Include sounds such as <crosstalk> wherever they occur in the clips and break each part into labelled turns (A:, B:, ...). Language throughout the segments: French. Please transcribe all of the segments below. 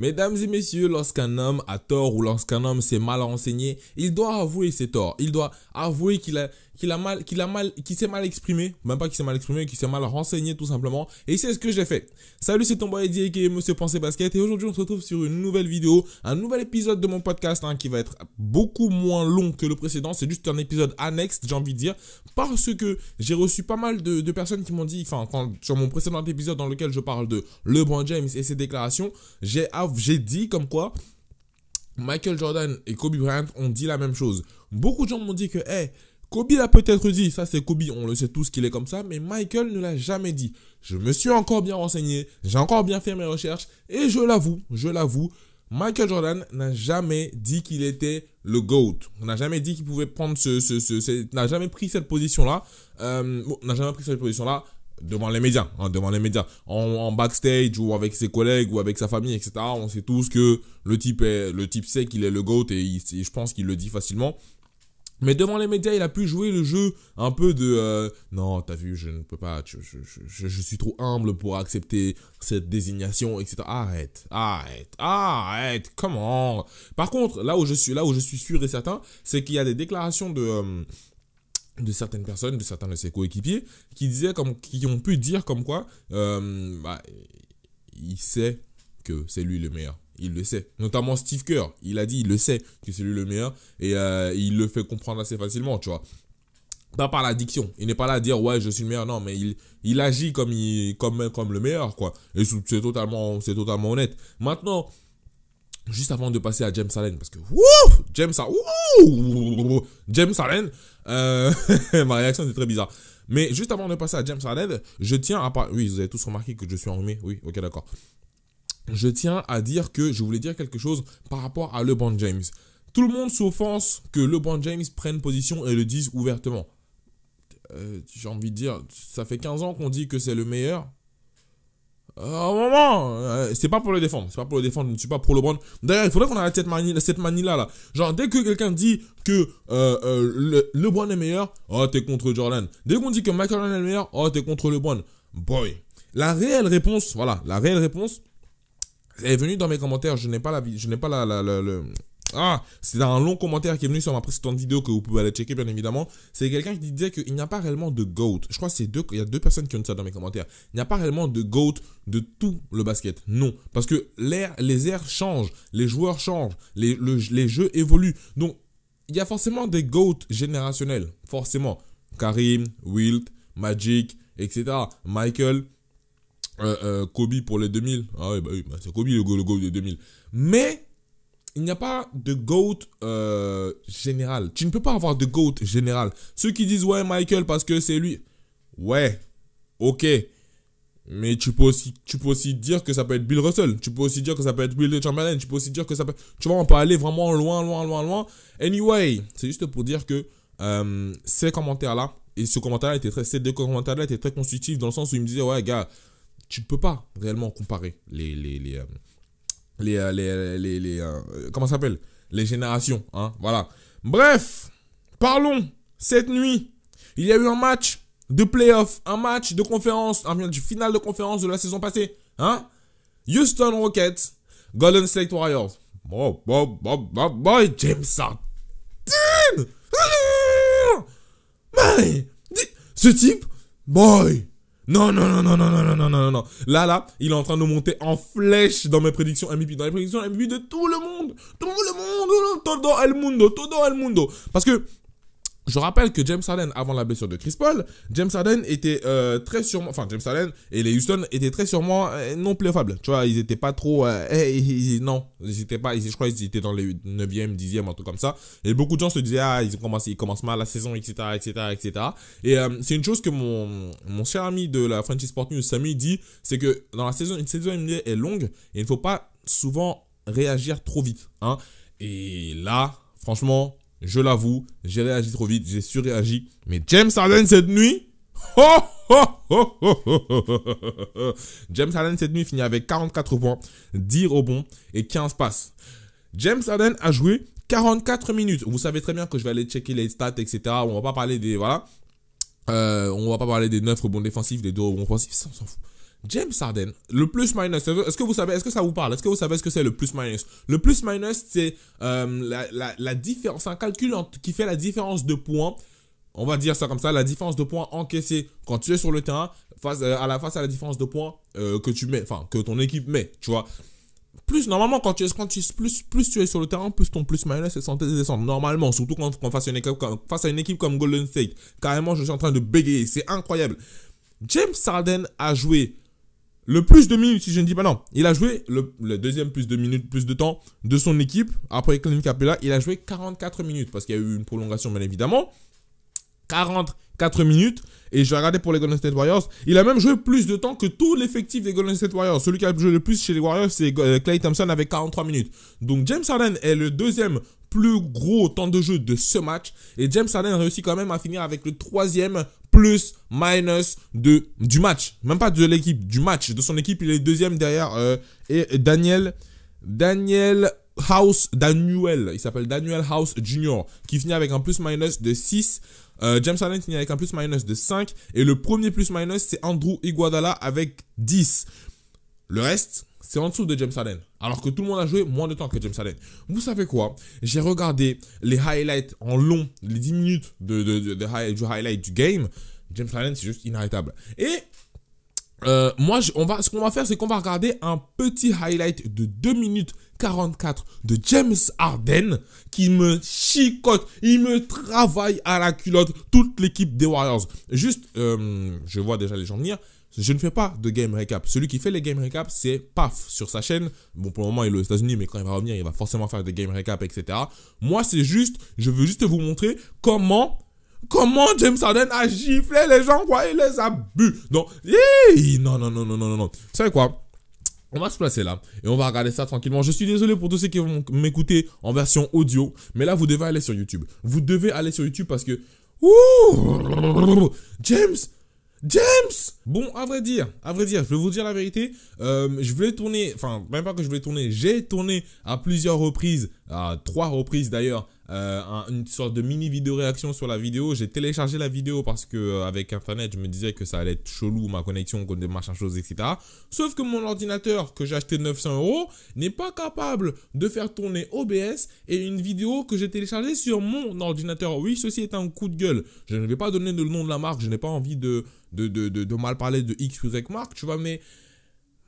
A: Mesdames et messieurs, lorsqu'un homme a tort ou lorsqu'un homme s'est mal renseigné, il doit avouer ses torts. Il doit avouer qu'il a, qu'il a mal, qu'il a mal, qu'il s'est mal exprimé. Même pas qu'il s'est mal exprimé, qu'il s'est mal renseigné tout simplement. Et c'est ce que j'ai fait. Salut, c'est ton boy Eddie qui est Monsieur Pensée Basket. Et aujourd'hui, on se retrouve sur une nouvelle vidéo, un nouvel épisode de mon podcast hein, qui va être beaucoup moins long que le précédent. C'est juste un épisode annexe, j'ai envie de dire, parce que j'ai reçu pas mal de, personnes qui m'ont dit, enfin, sur mon précédent épisode dans lequel je parle de LeBron James et ses déclarations, j'ai j'ai dit comme quoi Michael Jordan et Kobe Bryant ont dit la même chose. Beaucoup de gens m'ont dit que, hey, Kobe l'a peut-être dit, ça c'est Kobe, on le sait tous qu'il est comme ça, mais Michael ne l'a jamais dit. Je me suis encore bien renseigné, j'ai encore bien fait mes recherches, et je l'avoue, je l'avoue, Michael Jordan n'a jamais dit qu'il était le GOAT. On n'a jamais dit qu'il pouvait prendre ce, ce, ce, n'a jamais pris cette position-là. Euh, n'a jamais pris cette position-là devant les médias, hein, devant les médias, en, backstage ou avec ses collègues ou avec sa famille, etc. On sait tous que le type est, le type sait qu'il est le goat et, je pense qu'il le dit facilement. Mais devant les médias, il a pu jouer le jeu un peu de euh, non, t'as vu, je ne peux pas, je, suis trop humble pour accepter cette désignation, etc. Arrête, arrête, arrête, comment Par contre, là où je suis, là où je suis sûr et certain, c'est qu'il y a des déclarations de euh, de certaines personnes, de certains de ses coéquipiers, qui disaient comme, qui ont pu dire comme quoi, euh, bah, il sait que c'est lui le meilleur. Il le sait. Notamment Steve Kerr, il a dit, il le sait que c'est lui le meilleur et euh, il le fait comprendre assez facilement, tu vois. Pas par l'addiction. Il n'est pas là à dire ouais je suis le meilleur. Non, mais il, agit comme, il, comme, le meilleur quoi. Et c'est totalement, c'est totalement honnête. Maintenant, juste avant de passer à James Allen, parce que ouf, James, ouf, James Allen, euh, <laughs> ma réaction était très bizarre. Mais juste avant de passer à James Allen, je tiens à parler. Oui, vous avez tous remarqué que je suis enrhumé. Oui, ok, d'accord. Je tiens à dire que je voulais dire quelque chose par rapport à LeBron James. Tout le monde s'offense que LeBron James prenne position et le dise ouvertement. Euh, j'ai envie de dire, ça fait 15 ans qu'on dit que c'est le meilleur. Euh, un moment, euh, c'est pas pour le défendre, c'est pas pour le défendre, je ne suis pas pour LeBron. D'ailleurs, il faudrait qu'on arrête cette manie, cette manie là, là. Genre, dès que quelqu'un dit que euh, le, LeBron est meilleur, oh, t'es contre Jordan. Dès qu'on dit que Michael Jordan est le meilleur, oh, t'es contre LeBron. Boy. La réelle réponse, voilà, la réelle réponse est venue dans mes commentaires. Je n'ai pas la, je n'ai pas la, la, ah, c'est un long commentaire qui est venu sur ma précédente vidéo que vous pouvez aller checker bien évidemment. C'est quelqu'un qui disait qu'il n'y a pas réellement de GOAT. Je crois que y a deux personnes qui ont dit ça dans mes commentaires. Il n'y a pas réellement de GOAT de tout le basket. Non. Parce que les airs changent, les joueurs changent, les, les jeux évoluent. Donc, il y a forcément des GOAT générationnels. Forcément. Karim, Wilt, Magic, etc. Michael, euh, euh, Kobe pour les 2000. Ah oui, bah oui, bah c'est Kobe le, le GOAT des 2000. Mais, il n'y a pas de GOAT euh, général. Tu ne peux pas avoir de GOAT général. Ceux qui disent, ouais, Michael, parce que c'est lui. Ouais, ok. Mais tu peux, aussi, tu peux aussi dire que ça peut être Bill Russell. Tu peux aussi dire que ça peut être Bill Chamberlain. Tu peux aussi dire que ça peut... Tu vois, on peut aller vraiment loin, loin, loin, loin. Anyway, c'est juste pour dire que ces commentaires-là, et ce commentaire-là était très... Ces deux commentaires-là étaient très constructifs dans le sens où ils me disaient, ouais, gars, tu ne peux pas réellement comparer les... les, les euh, les, euh, les, les, euh, comment s'appelle? Les générations, hein, voilà. Bref, parlons. Cette nuit, il y a eu un match de playoff, un match de conférence, un match final de conférence de la saison passée, hein Houston Rockets, Golden State Warriors. Oh, oh, oh, oh boy, James Harden. Mais, ce type, boy, non, non, non, non, non, non, non, non, non, non. Là, là, il est en train de monter en flèche dans mes prédictions MVP. Dans les prédictions MVP de tout le monde. Tout le monde. Todo el mundo. Todo el mundo. Parce que je rappelle que James Harden, avant la blessure de Chris Paul, James Harden était euh, très sûrement, enfin James Harden et les Houston étaient très sûrement euh, non playoffables. Tu vois, ils étaient pas trop, euh, non, ils étaient pas, je crois qu'ils étaient dans les 9e, 10e, un truc comme ça. Et beaucoup de gens se disaient, ah, ils commencent, ils commencent mal la saison, etc., etc., etc. Et c'est une chose que mon, cher ami de la French Sport News, Samy, dit, c'est que dans la saison, une saison est longue et il ne faut pas souvent réagir trop vite, hein. Et là, franchement, je l'avoue, j'ai réagi trop vite, j'ai surréagi. Mais James Harden cette nuit, James Harden cette nuit finit avec 44 points, 10 rebonds et 15 passes. James Harden a joué 44 minutes. Vous savez très bien que je vais aller checker les stats, etc. On va pas parler des, voilà. Euh, on va pas parler des 9 rebonds défensifs, des 2 rebonds offensifs, on s'en fout. James Harden, le plus-minus, est-ce que vous savez, est-ce que ça vous parle? Est-ce que vous savez ce que c'est le plus-minus Le plus-minus, c'est euh, la, différence, un calcul qui fait la différence de points, on va dire ça comme ça, la différence de points encaissés quand tu es sur le terrain face, euh, à la face à la différence de points euh, que tu mets, enfin, que ton équipe met, tu vois. Plus normalement quand tu es quand tu plus plus tu es sur le terrain plus ton plus minus est censé descendre normalement. Surtout quand on face à une équipe face à une équipe comme Golden State. Carrément je suis en train de bégayer c'est incroyable. James Harden a joué le plus de minutes, si je ne dis pas non, il a joué le, deuxième plus de minutes, plus de temps de son équipe. Après Clint Capella, il a joué 44 minutes parce qu'il y a eu une prolongation, bien évidemment. 44 minutes. Et je vais regarder pour les Golden State Warriors. Il a même joué plus de temps que tout l'effectif des Golden State Warriors. Celui qui a joué le plus chez les Warriors, c'est Clay Thompson avec 43 minutes. Donc James Harden est le deuxième plus gros temps de jeu de ce match. Et James Harden réussit quand même à finir avec le troisième plus minus de, du match. Même pas de l'équipe, du match. De son équipe, il est deuxième derrière euh, Daniel, Daniel House, Daniel, il s'appelle Daniel House Jr. qui finit avec un plus minus de 6. Euh, James Harden finit avec un plus minus de 5. Et le premier plus minus, c'est Andrew Iguadala avec 10. Le reste, c'est en dessous de James Harden. Alors que tout le monde a joué moins de temps que James Harden. Vous savez quoi? J'ai regardé les highlights en long, les 10 minutes de, du highlight du game. James Harden, c'est juste inarrêtable. Et euh, moi, on va, ce qu'on va faire, c'est qu'on va regarder un petit highlight de 2 minutes 44 de James Harden qui me chicote, il me travaille à la culotte toute l'équipe des Warriors. Juste, euh, je vois déjà les gens venir. Je ne fais pas de game recap. Celui qui fait les game recap, c'est PAF sur sa chaîne. Bon, pour le moment, il est aux États-Unis, mais quand il va revenir, il va forcément faire des game recap, etc. Moi, c'est juste, je veux juste vous montrer comment comment James Harden a giflé les gens, quoi, il les a bu. Donc, non, non, non, non, non, non. Vous savez quoi? On va se placer là et on va regarder ça tranquillement. Je suis désolé pour tous ceux qui vont m'écouter en version audio, mais là vous devez aller sur YouTube. Vous devez aller sur YouTube parce que Ouh James James Bon, à vrai dire, à vrai dire, je vais vous dire la vérité. Euh, je voulais tourner, enfin, même pas que je voulais tourner, j'ai tourné à plusieurs reprises, trois reprises d'ailleurs, euh, une sorte de mini vidéo réaction sur la vidéo. J'ai téléchargé la vidéo parce que euh, avec internet, je me disais que ça allait être chelou ma connexion, des machins choses, etc. Sauf que mon ordinateur que j'ai acheté 900 euros n'est pas capable de faire tourner OBS et une vidéo que j'ai téléchargée sur mon ordinateur. Oui, ceci est un coup de gueule. Je ne vais pas donner le nom de la marque. Je n'ai pas envie de de, de, de, mal parler de X ou Z marque, tu vois, mais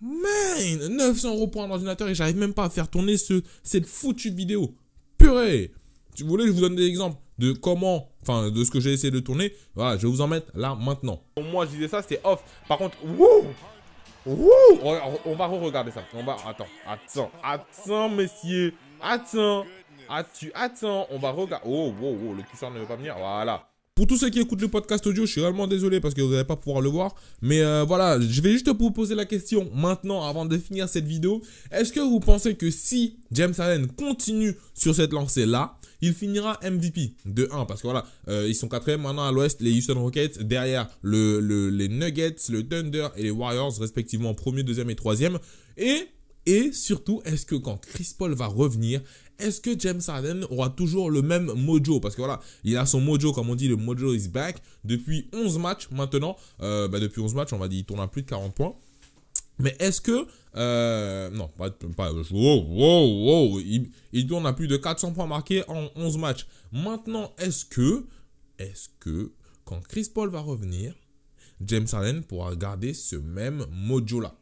A: man, 900 euros pour un ordinateur et j'arrive même pas à faire tourner ce, cette foutue vidéo. Purée tu voulais que je vous donne des exemples de comment, enfin, de ce que j'ai essayé de tourner. Voilà, je vais vous en mettre là maintenant. Moi, je disais ça, c'était off. Par contre, wouh Wouh on, va re-regarder ça. On va, attends, attends, attends, messieurs. Attends, attends, attends. On va regarder. Oh, oh, oh, le cuisseur ne veut pas venir. Voilà. Pour tous ceux qui écoutent le podcast audio, je suis vraiment désolé parce que vous n'allez pas pouvoir le voir. Mais euh, voilà, je vais juste vous poser la question maintenant avant de finir cette vidéo. Est-ce que vous pensez que si James Allen continue sur cette lancée-là, il finira MVP de 1 parce que voilà, euh, ils sont quatrième maintenant à l'ouest, les Houston Rockets, derrière le, les Nuggets, le Thunder et les Warriors respectivement premier, deuxième et troisième. Et et surtout, est-ce que quand Chris Paul va revenir, est-ce que James Harden aura toujours le même mojo? Parce que voilà, il a son mojo, comme on dit, le mojo is back. Depuis 11 matchs maintenant, euh, bah, depuis 11 matchs, on va dire, il tourne à plus de 40 points. Mais est-ce que... Euh, non, pas... pas wow, wow, wow, il, il, tourne à plus de 400 points marqués en 11 matchs. Maintenant, est-ce que... Est-ce que quand Chris Paul va revenir, James Harden pourra garder ce même mojo-là?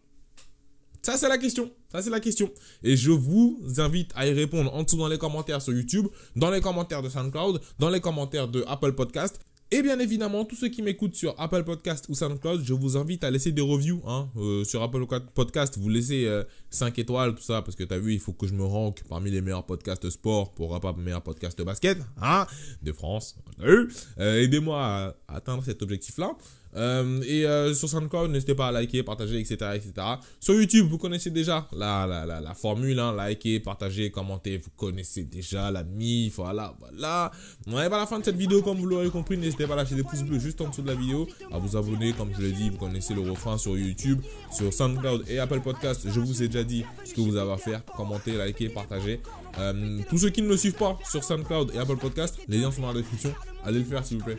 A: Ça, c'est la question. Ça, c'est la question. Et je vous invite à y répondre en dessous dans les commentaires sur YouTube, dans les commentaires de SoundCloud, dans les commentaires de Apple Podcast. Et bien évidemment, tous ceux qui m'écoutent sur Apple Podcast ou SoundCloud, je vous invite à laisser des reviews hein, euh, sur Apple Podcast. Vous laissez 5 euh, étoiles, tout ça, parce que tu as vu, il faut que je me rank parmi les meilleurs podcasts sport pour pas meilleur podcast basket hein, de France. Euh, aidez-moi à atteindre cet objectif-là. Euh, et euh, sur SoundCloud, n'hésitez pas à liker, partager, etc., etc. Sur YouTube, vous connaissez déjà la, la, la, formule, hein, liker, partager, commenter, vous connaissez déjà la mif, voilà, voilà. On arrive à la fin de cette vidéo, comme vous l'aurez compris, n'hésitez pas à lâcher des pouces bleus juste en dessous de la vidéo, à vous abonner, comme je l'ai dit, vous connaissez le refrain sur YouTube, sur SoundCloud et Apple Podcast, je vous ai déjà dit ce que vous avez à faire, commenter, liker, partager. Euh, tous ceux qui ne me suivent pas sur SoundCloud et Apple Podcast, les liens sont dans la description. Allez le faire s'il vous plaît.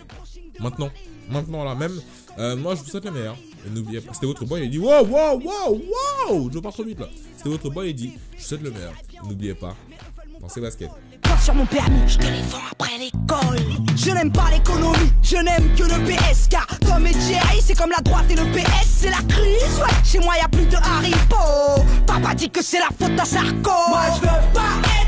A: Maintenant. Maintenant là même. Euh, moi je vous souhaite le meilleur. Et n'oubliez pas. C'était votre boy, il dit Wow, wow, wow, wow Je pars trop vite là. C'était votre boy, il dit Je vous souhaite le meilleur. N'oubliez pas. Pensez basket
B: sur mon permis, je te les vends après l'école. Je n'aime pas l'économie, je n'aime que le PS. Car Tom et Jerry, c'est comme la droite et le PS, c'est la crise. Ouais, chez moi y a plus de Haribo. Papa dit que c'est la faute à Sarko. Moi je veux pas